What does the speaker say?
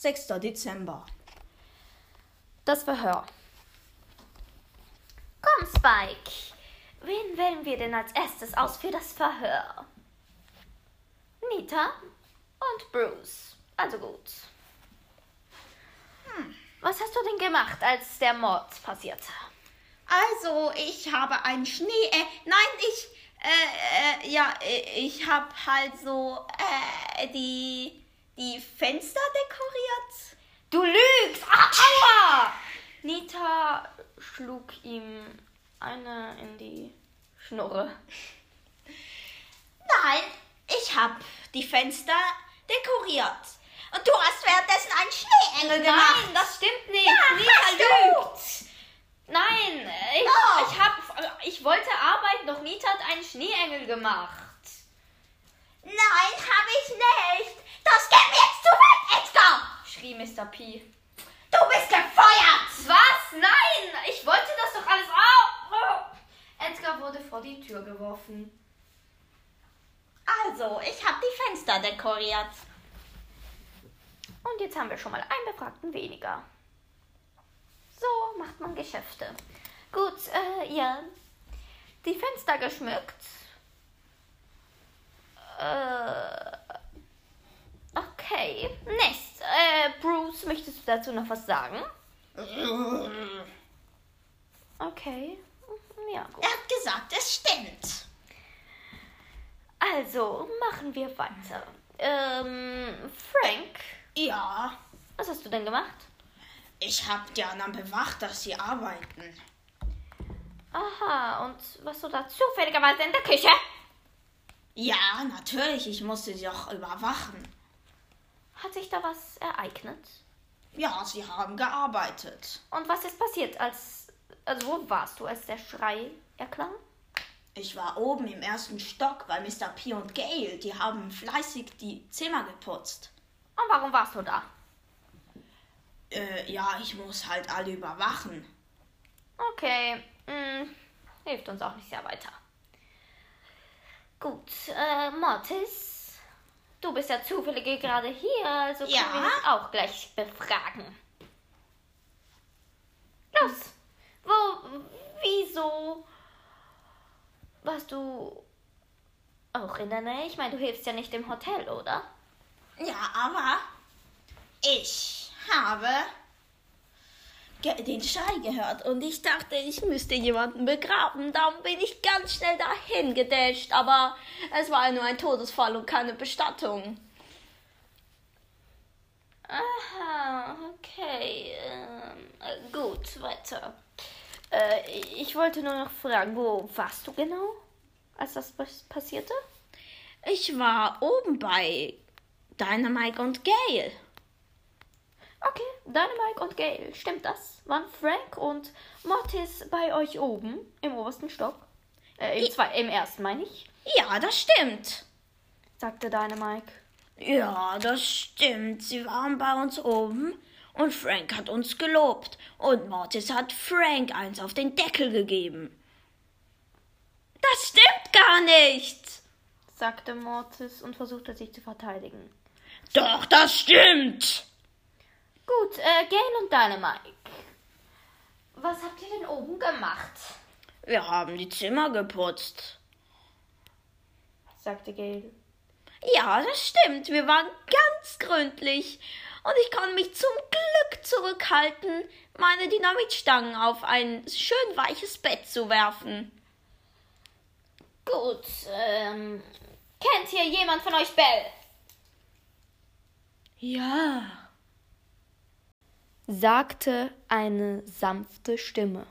6. Dezember. Das Verhör. Komm, Spike. Wen wählen wir denn als erstes aus für das Verhör? Nita und Bruce. Also gut. Hm. Was hast du denn gemacht, als der Mord passierte? Also, ich habe einen Schnee. Äh, nein, ich. Äh, äh, ja, äh, ich habe halt so äh, die, die Fenster dekoriert. Du lügst! Ah, aua! Nita schlug ihm eine in die Schnurre. Nein, ich habe die Fenster dekoriert. Und du hast währenddessen einen Schneeengel gemacht. Nein, das stimmt nicht. Ja, Nita lügt. Nein, ich, ich, hab, ich wollte arbeiten, doch Nita hat einen Schneeengel gemacht. Nein, habe ich nicht. Das geht mir jetzt zu weit, Edgar. schrie Mr. P. Du bist gefeuert. Was? Nein! Ich wollte das doch alles auch. Edgar wurde vor die Tür geworfen. Also, ich habe die Fenster dekoriert. Und jetzt haben wir schon mal einen Befragten weniger. So macht man Geschäfte. Gut, äh, ja. Die Fenster geschmückt. Äh, okay. Nächst. Möchtest du dazu noch was sagen? Okay. Ja, gut. Er hat gesagt, es stimmt. Also, machen wir weiter. Ähm, Frank, Ja, was hast du denn gemacht? ich habe die anderen bewacht, dass sie arbeiten. Aha, und was du da zufälligerweise in der Küche? Ja, natürlich, ich musste sie auch überwachen. Hat sich da was ereignet? Ja, sie haben gearbeitet. Und was ist passiert, als. Also, wo warst du, als der Schrei erklang? Ich war oben im ersten Stock bei Mr. P und Gail. Die haben fleißig die Zimmer geputzt. Und warum warst du da? Äh, ja, ich muss halt alle überwachen. Okay, hm, hilft uns auch nicht sehr weiter. Gut, äh, Mortis, du bist ja zufällig gerade hier, also können Ja? wir dich auch gleich befragen. Los, wo, wieso warst du auch in der Nähe? Ich meine, du hilfst ja nicht im Hotel, oder? Ja, aber ich habe den Schrei gehört und ich dachte, ich müsste jemanden begraben. Darum bin ich ganz schnell dahin gedasht, aber es war nur ein Todesfall und keine Bestattung. Aha, okay. Ähm, äh, gut, weiter. Äh, ich wollte nur noch fragen, wo warst du genau, als das pas- passierte? Ich war oben bei Dynamite und Gail. Okay, Dynamite und Gail, stimmt das? Waren Frank und Mortis bei euch oben im obersten Stock? Äh, im, zwei, im ersten, meine ich, Ja, das stimmt. sagte Dynamite. Ja, das stimmt. Sie waren bei uns oben und Frank hat uns gelobt. Und Mortis hat Frank eins auf den Deckel gegeben. Das stimmt gar nicht. sagte Mortis und versuchte sich zu verteidigen. Doch, das stimmt. Gut, äh, Gail und Dynamite. Was habt ihr denn oben gemacht? Wir haben die Zimmer geputzt. sagte Gail. Ja, das stimmt. Wir waren ganz gründlich. Und ich konnte mich zum Glück zurückhalten, meine Dynamitstangen auf ein schön weiches Bett zu werfen. Gut, ähm, kennt hier jemand von euch Bell? Ja. Sagte eine sanfte Stimme.